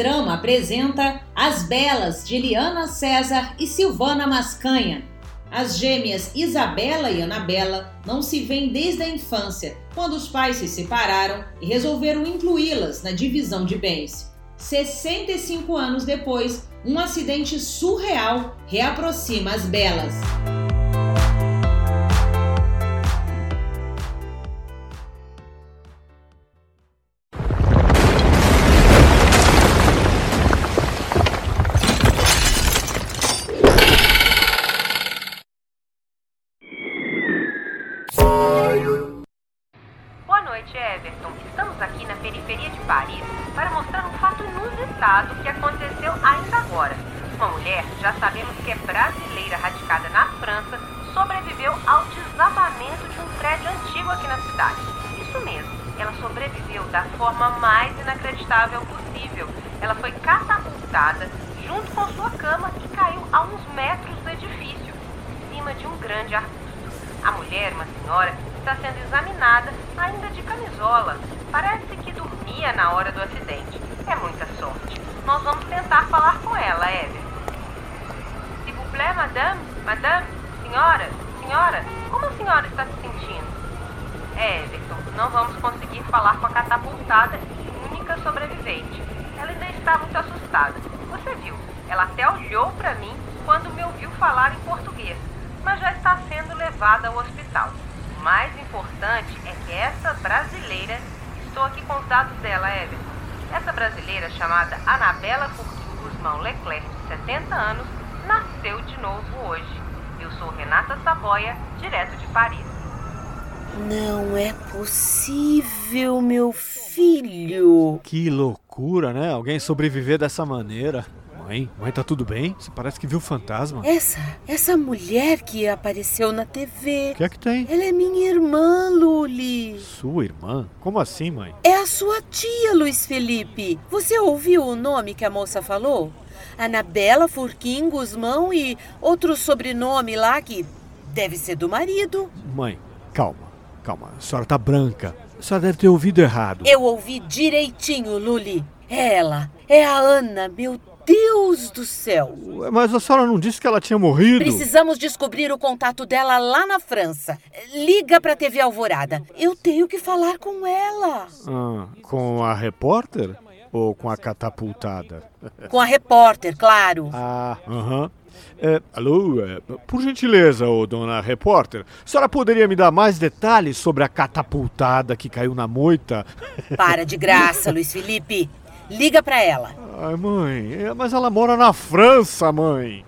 Drama apresenta As Belas, de Eliana César e Silvana Mascanha. As gêmeas Isabela e Anabela não se veem desde a infância, quando os pais se separaram e resolveram incluí-las na divisão de bens. 65 anos depois, um acidente surreal reaproxima as Belas. De um grande arbusto. A mulher, uma senhora, está sendo examinada ainda de camisola. Parece que dormia na hora do acidente. É muita sorte. Nós vamos tentar falar com ela, Ever. S'il vous plaît, madame? Madame? Senhora? Senhora? Como a senhora está se sentindo? É, Everton, não vamos conseguir falar com a catapultada única sobrevivente. Ela ainda está muito assustada. Você viu? Ela até olhou para mim quando me ouviu falar em português, mas já está sendo levada ao hospital. O mais importante é que essa brasileira, estou aqui com os dados dela, Everton essa brasileira chamada Anabela Furquim Guzmão Leclerc, de 70 anos, nasceu de novo hoje. Eu sou Renata Saboia, direto de Paris. Não é possível, meu filho. Que loucura, né? Alguém sobreviver dessa maneira. Mãe, mãe, tá tudo bem? Você parece que viu fantasma. Essa, essa mulher que apareceu na TV. O que é que tem? Ela é minha irmã, Luli. Sua irmã? Como assim, mãe? É a sua tia, Luiz Felipe. Você ouviu o nome que a moça falou? Anabela Furquim Guzmão e outro sobrenome lá que deve ser do marido. Mãe, calma, calma. A senhora tá branca. A senhora deve ter ouvido errado. Eu ouvi direitinho, Luli. É ela, é a Ana, meu Deus do céu! Mas a senhora não disse que ela tinha morrido? Precisamos descobrir o contato dela lá na França. Liga pra TV Alvorada. Eu tenho que falar com ela. Ah, com a repórter? Ou com a catapultada? Com a repórter, claro. Ah, aham. Uh é, alô, é, por gentileza, ô, dona repórter, a senhora poderia me dar mais detalhes sobre a catapultada que caiu na moita? Para de graça, Luiz Felipe. Liga para ela. Ai, mãe, é, mas ela mora na França, mãe.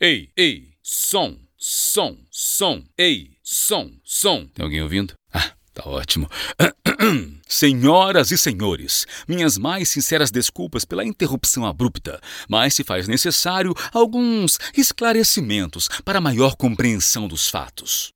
Ei, ei, som, som, som, ei, som, som. Tem alguém ouvindo? Ah, tá ótimo. Senhoras e senhores, minhas mais sinceras desculpas pela interrupção abrupta, mas se faz necessário alguns esclarecimentos para maior compreensão dos fatos.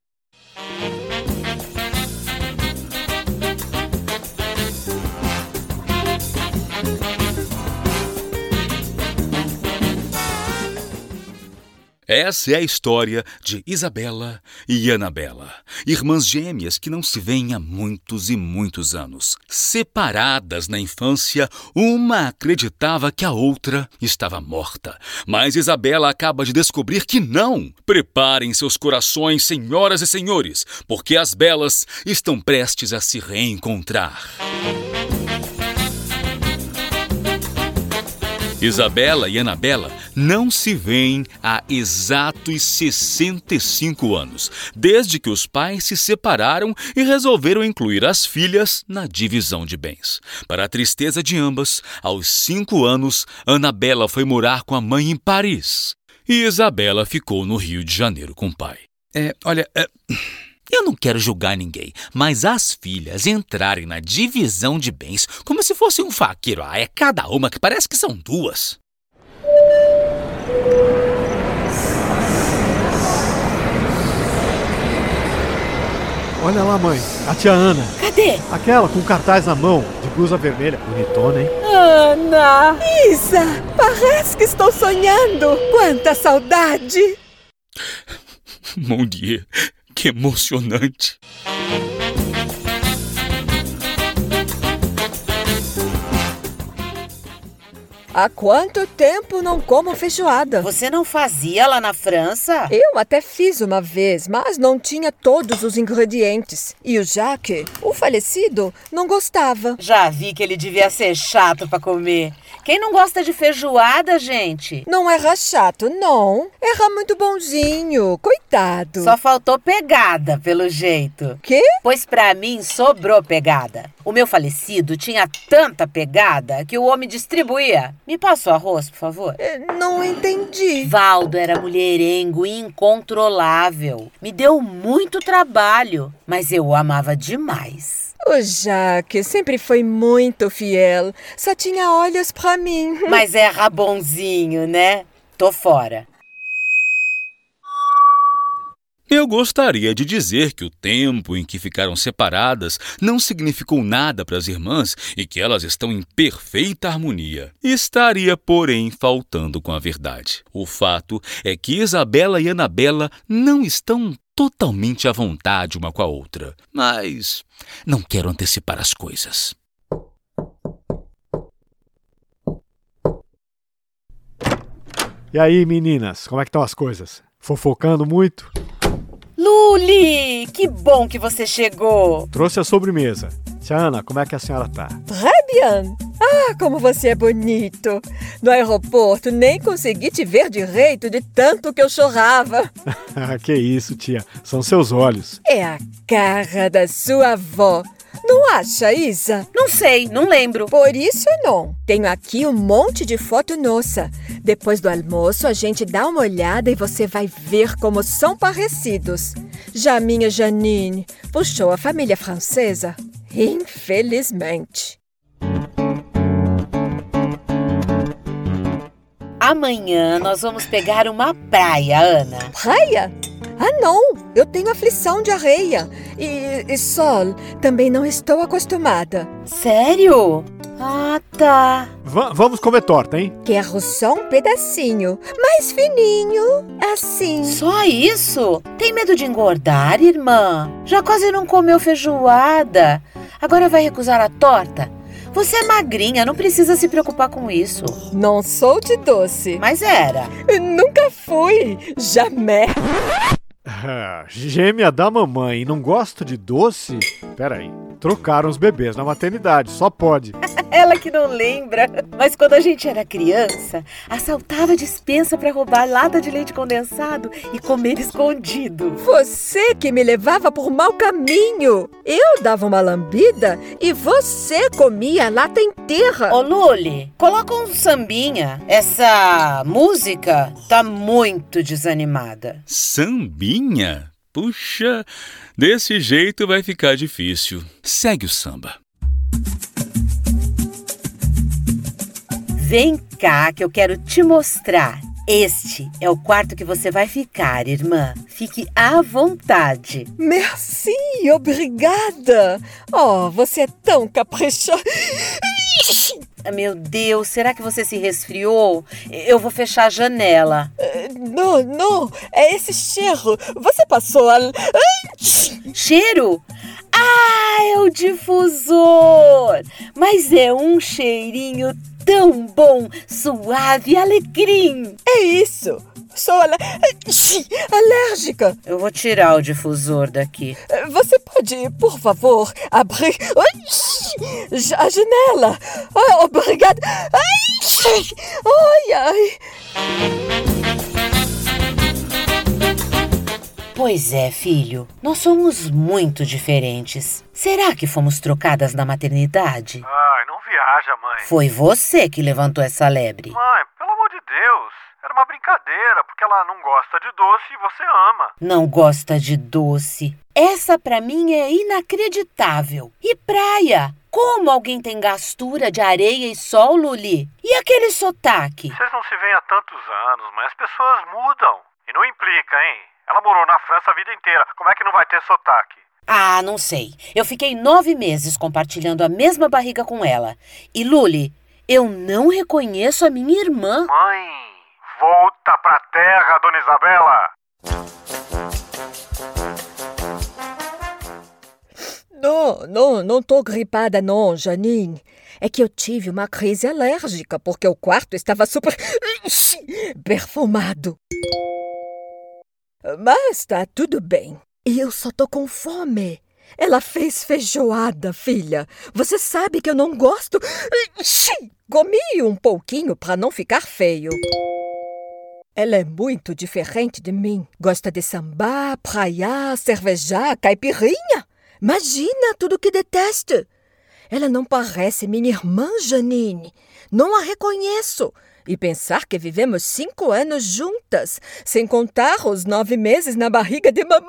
Essa é a história de Isabela e Anabela, irmãs gêmeas que não se veem há muitos e muitos anos. Separadas na infância, uma acreditava que a outra estava morta. Mas Isabela acaba de descobrir que não. Preparem seus corações, senhoras e senhores, porque as belas estão prestes a se reencontrar. Isabela e Anabela não se veem há exatos 65 anos, desde que os pais se separaram e resolveram incluir as filhas na divisão de bens. Para a tristeza de ambas, aos cinco anos, Anabela foi morar com a mãe em Paris e Isabela ficou no Rio de Janeiro com o pai. É, olha. É... Eu não quero julgar ninguém, mas as filhas entrarem na divisão de bens como se fosse um faqueiro, ah, é cada uma que parece que são duas. Olha lá, mãe, a tia Ana. Cadê? Aquela com cartaz na mão, de blusa vermelha. Bonitona, hein? Ana! Isa! Parece que estou sonhando! Quanta saudade! Bom dia. Que emocionante! Há quanto tempo não como feijoada? Você não fazia lá na França? Eu até fiz uma vez, mas não tinha todos os ingredientes. E o Jacques, o falecido, não gostava. Já vi que ele devia ser chato para comer. Quem não gosta de feijoada, gente? Não era chato, não. Era muito bonzinho. Coitado. Só faltou pegada, pelo jeito. Quê? Pois para mim sobrou pegada. O meu falecido tinha tanta pegada que o homem distribuía. Me passa o arroz, por favor. Eh, Não entendi. Valdo era mulherengo e incontrolável. Me deu muito trabalho, mas eu o amava demais. O Jacques sempre foi muito fiel. Só tinha olhos pra mim. Mas era bonzinho, né? Tô fora. Eu gostaria de dizer que o tempo em que ficaram separadas não significou nada para as irmãs e que elas estão em perfeita harmonia. Estaria, porém, faltando com a verdade. O fato é que Isabela e Anabela não estão totalmente à vontade uma com a outra. Mas não quero antecipar as coisas. E aí, meninas, como é que estão as coisas? Fofocando muito? Luli, que bom que você chegou. Trouxe a sobremesa. Tia Ana, como é que a senhora tá? Très bien. Ah, como você é bonito. No aeroporto nem consegui te ver direito de tanto que eu chorava. que isso, tia. São seus olhos. É a cara da sua avó. Não acha, Isa? Não sei, não lembro. Por isso não. Tenho aqui um monte de foto nossa. Depois do almoço, a gente dá uma olhada e você vai ver como são parecidos. Já a minha Janine puxou a família francesa. Infelizmente. Amanhã nós vamos pegar uma praia, Ana. Praia? Ah, não! Eu tenho aflição de areia. E, e sol. Também não estou acostumada. Sério? Ah, tá. Va- vamos comer torta, hein? Quero só um pedacinho, mais fininho, assim. Só isso? Tem medo de engordar, irmã? Já quase não comeu feijoada. Agora vai recusar a torta? Você é magrinha, não precisa se preocupar com isso. Não sou de doce. Mas era. Nunca fui. Jamais. Ah, Gêmea da mamãe não gosta de doce? Peraí. Trocaram os bebês na maternidade, só pode. Ela que não lembra. Mas quando a gente era criança, assaltava a dispensa para roubar lata de leite condensado e comer escondido. Você que me levava por mau caminho. Eu dava uma lambida e você comia a lata inteira. Ô Luli, coloca um sambinha. Essa música tá muito desanimada. Sambinha? Puxa, desse jeito vai ficar difícil. Segue o samba. Vem cá que eu quero te mostrar. Este é o quarto que você vai ficar, irmã. Fique à vontade. Merci, obrigada. Oh, você é tão caprichosa. Ah, Meu Deus, será que você se resfriou? Eu vou fechar a janela. Não, não, é esse cheiro. Você passou a. Cheiro? Ah, é o difusor! Mas é um cheirinho tão bom, suave e alecrim. É isso. Sou ale... alérgica. Eu vou tirar o difusor daqui. Você pode, por favor, abrir a janela? Obrigada. Ai, ai, ai. Pois é, filho. Nós somos muito diferentes. Será que fomos trocadas na maternidade? Ai, não viaja, mãe. Foi você que levantou essa lebre. Mãe, pelo amor de Deus. Era uma brincadeira, porque ela não gosta de doce e você ama. Não gosta de doce. Essa pra mim é inacreditável. E praia? Como alguém tem gastura de areia e sol, Luli? E aquele sotaque? Vocês não se veem há tantos anos, mas as pessoas mudam. E não implica, hein? Ela morou na França a vida inteira. Como é que não vai ter sotaque? Ah, não sei. Eu fiquei nove meses compartilhando a mesma barriga com ela. E Luli, eu não reconheço a minha irmã. Mãe, volta pra terra, dona Isabela. Não, Não, não, não tô gripada não, Janine. É que eu tive uma crise alérgica porque o quarto estava super perfumado. Mas tá tudo bem. E eu só tô com fome. Ela fez feijoada, filha. Você sabe que eu não gosto. Comi um pouquinho para não ficar feio. Ela é muito diferente de mim. Gosta de sambar, praiar, cervejar, caipirinha. Imagina tudo que detesta. Ela não parece minha irmã, Janine. Não a reconheço. E pensar que vivemos cinco anos juntas, sem contar os nove meses na barriga de mamãe.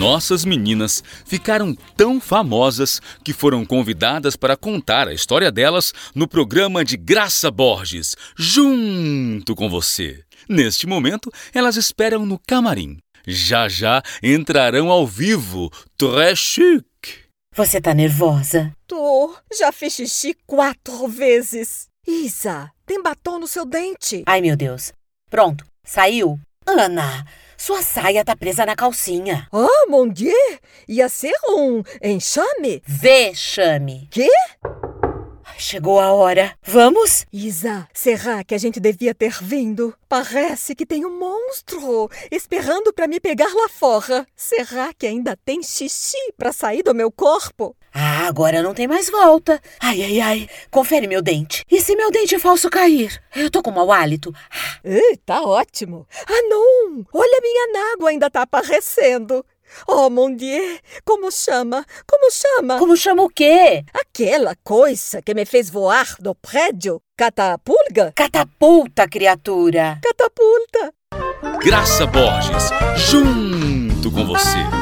Nossas meninas ficaram tão famosas que foram convidadas para contar a história delas no programa de Graça Borges, junto com você. Neste momento, elas esperam no camarim. Já já entrarão ao vivo. Très chic. Você tá nervosa? Tô. Já fiz xixi quatro vezes. Isa, tem batom no seu dente. Ai, meu Deus. Pronto, saiu. Ana, sua saia tá presa na calcinha. Oh, mon Dieu! Ia ser um enxame? Vexame. Quê? Chegou a hora. Vamos? Isa, será que a gente devia ter vindo? Parece que tem um monstro esperando para me pegar lá fora. Será que ainda tem xixi para sair do meu corpo? Ah, agora não tem mais volta. Ai, ai, ai. Confere meu dente. E se meu dente falso cair? Eu tô com mau hálito. Ei, tá ótimo. Ah, não! Olha, minha nágua ainda tá aparecendo. Oh, mon Dieu! Como chama? Como chama? Como chama o quê? Aquela coisa que me fez voar do prédio. Catapulga? Catapulta, criatura. Catapulta. Graça Borges, junto com você.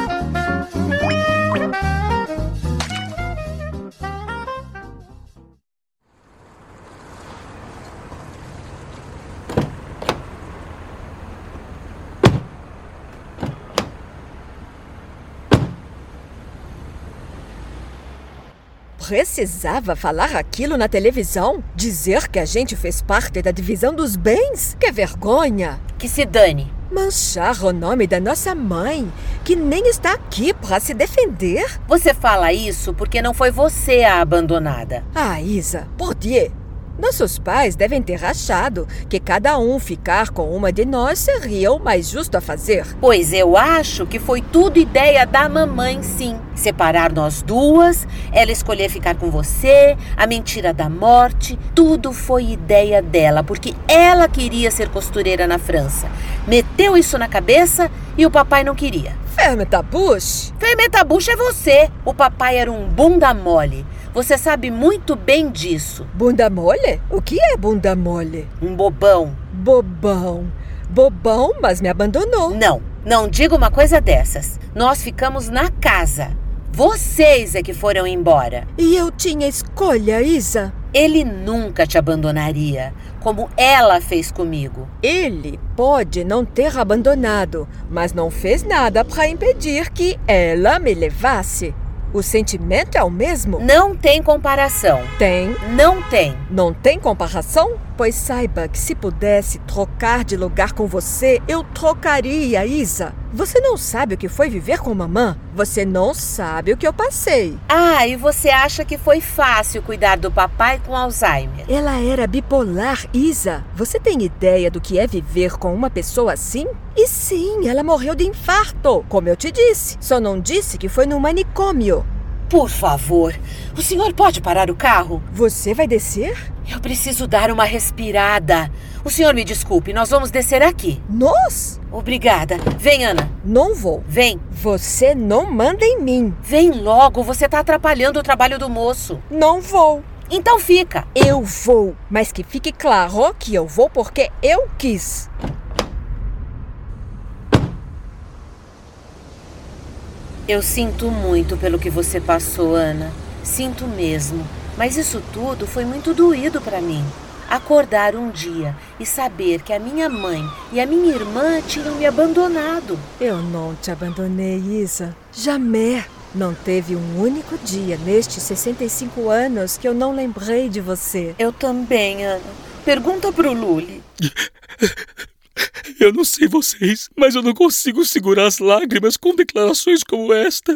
Precisava falar aquilo na televisão? Dizer que a gente fez parte da divisão dos bens? Que vergonha! Que se dane. Manchar o nome da nossa mãe, que nem está aqui para se defender? Você fala isso porque não foi você a abandonada. Ah, Isa, por Dieu! Nossos pais devem ter achado que cada um ficar com uma de nós seria o mais justo a fazer. Pois eu acho que foi tudo ideia da mamãe, sim. Separar nós duas, ela escolher ficar com você, a mentira da morte, tudo foi ideia dela, porque ela queria ser costureira na França. Meteu isso na cabeça e o papai não queria. Fermentabush? Fermentabush é você. O papai era um bunda mole. Você sabe muito bem disso. Bunda mole? O que é bunda mole? Um bobão. Bobão. Bobão, mas me abandonou. Não, não diga uma coisa dessas. Nós ficamos na casa. Vocês é que foram embora. E eu tinha escolha, Isa. Ele nunca te abandonaria, como ela fez comigo. Ele pode não ter abandonado, mas não fez nada para impedir que ela me levasse. O sentimento é o mesmo? Não tem comparação. Tem. Não tem. Não tem comparação? Pois saiba que se pudesse trocar de lugar com você, eu trocaria, Isa. Você não sabe o que foi viver com mamã? Você não sabe o que eu passei. Ah, e você acha que foi fácil cuidar do papai com Alzheimer? Ela era bipolar, Isa. Você tem ideia do que é viver com uma pessoa assim? E sim, ela morreu de infarto, como eu te disse. Só não disse que foi no manicômio. Por favor, o senhor pode parar o carro? Você vai descer? Eu preciso dar uma respirada. O senhor me desculpe, nós vamos descer aqui. Nós? Obrigada. Vem, Ana. Não vou. Vem. Você não manda em mim. Vem logo, você está atrapalhando o trabalho do moço. Não vou. Então fica. Eu vou, mas que fique claro que eu vou porque eu quis. Eu sinto muito pelo que você passou, Ana. Sinto mesmo. Mas isso tudo foi muito doído para mim. Acordar um dia e saber que a minha mãe e a minha irmã tinham me abandonado. Eu não te abandonei, Isa. Jamais. Não teve um único dia nestes 65 anos que eu não lembrei de você. Eu também, Ana. Pergunta pro Luli. Eu não sei vocês, mas eu não consigo segurar as lágrimas com declarações como esta.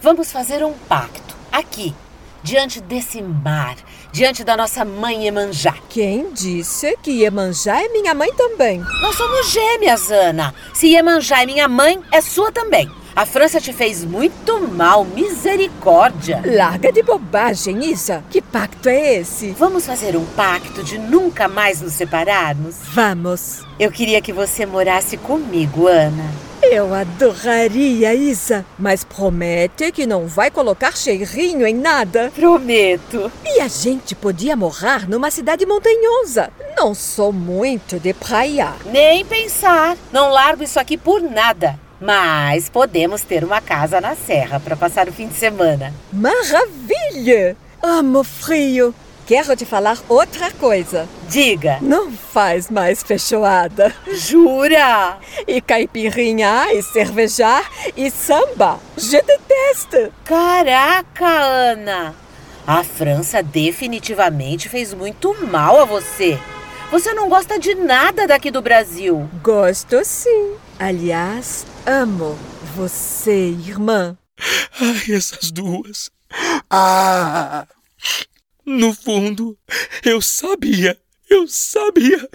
Vamos fazer um pacto aqui, diante desse mar, diante da nossa mãe Emanjá. Quem disse que Iemanjá é minha mãe também? Nós somos gêmeas, Ana. Se Iemanjá é minha mãe, é sua também. A França te fez muito mal, misericórdia. Larga de bobagem, Isa. Que pacto é esse? Vamos fazer um pacto de nunca mais nos separarmos? Vamos. Eu queria que você morasse comigo, Ana. Eu adoraria, Isa. Mas promete que não vai colocar cheirinho em nada. Prometo. E a gente podia morar numa cidade montanhosa. Não sou muito de praia. Nem pensar. Não largo isso aqui por nada. Mas podemos ter uma casa na serra para passar o fim de semana. Maravilha! Amo frio. Quero te falar outra coisa. Diga. Não faz mais feijoada. Jura? E caipirinha, e cervejar, e samba. Je déteste. Caraca, Ana! A França definitivamente fez muito mal a você. Você não gosta de nada daqui do Brasil. Gosto sim. Aliás, amo você, irmã. Ai, essas duas. Ah! No fundo, eu sabia, eu sabia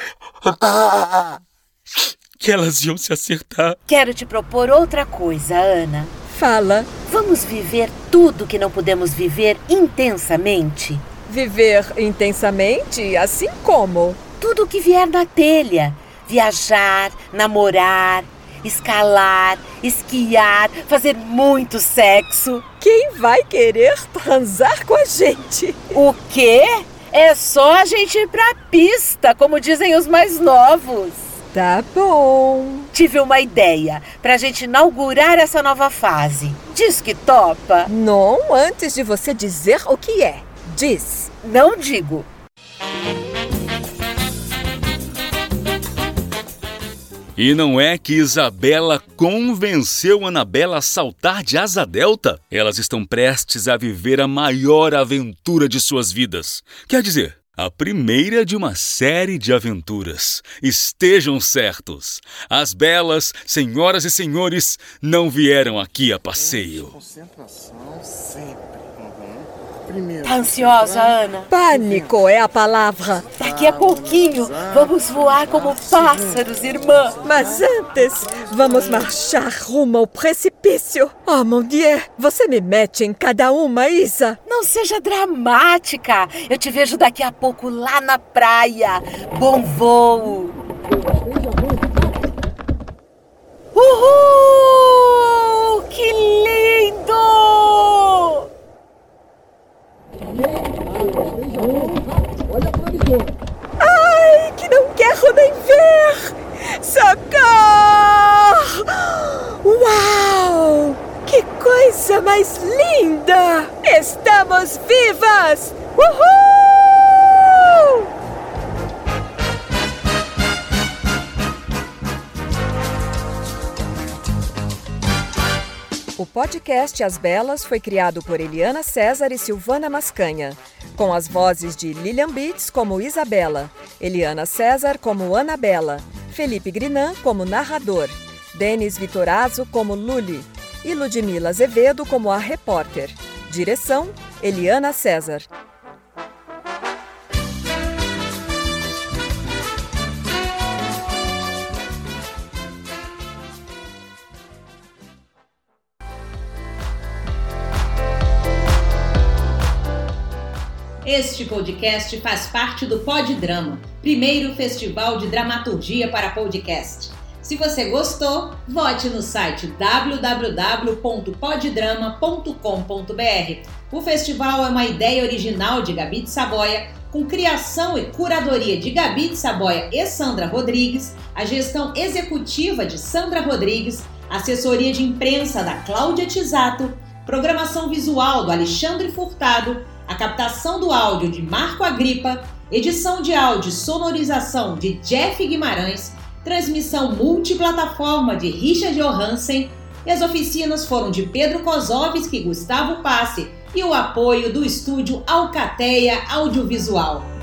que elas iam se acertar. Quero te propor outra coisa, Ana. Fala. Vamos viver tudo que não pudemos viver intensamente? Viver intensamente, assim como? Tudo que vier na telha. Viajar, namorar, escalar, esquiar, fazer muito sexo. Quem vai querer transar com a gente? O quê? É só a gente ir pra pista, como dizem os mais novos. Tá bom. Tive uma ideia pra gente inaugurar essa nova fase. Diz que topa. Não antes de você dizer o que é. Diz. Não digo. E não é que Isabela convenceu Anabela a saltar de asa delta? Elas estão prestes a viver a maior aventura de suas vidas. Quer dizer, a primeira de uma série de aventuras. Estejam certos, as belas senhoras e senhores não vieram aqui a passeio. Concentração sempre. Primeiro. Tá ansiosa, Ana? Pânico é a palavra. Daqui a pouquinho vamos voar como pássaros, irmã. Mas antes, vamos marchar rumo ao precipício. Oh, mon Dieu, você me mete em cada uma, Isa. Não seja dramática. Eu te vejo daqui a pouco lá na praia. Bom voo. Uhul! Que lindo! Ai, que não quero nem ver! Socorro! Uau! Que coisa mais linda! Estamos vivas! Uhul! Podcast As Belas foi criado por Eliana César e Silvana Mascanha, com as vozes de Lilian Beats como Isabela, Eliana César como Anabela, Felipe Grinan como narrador, Denis Vitorazzo como Luli e Ludmila Azevedo como a repórter. Direção: Eliana César. Este podcast faz parte do Pod Drama, primeiro festival de dramaturgia para podcast. Se você gostou, vote no site www.poddrama.com.br. O festival é uma ideia original de Gabi de Saboia, com criação e curadoria de Gabi de Saboia e Sandra Rodrigues, a gestão executiva de Sandra Rodrigues, assessoria de imprensa da Cláudia Tisato, programação visual do Alexandre Furtado, a captação do áudio de Marco Agripa, edição de áudio e sonorização de Jeff Guimarães, transmissão multiplataforma de Richard Johansen e as oficinas foram de Pedro Kozovski e Gustavo Passe e o apoio do estúdio Alcateia Audiovisual.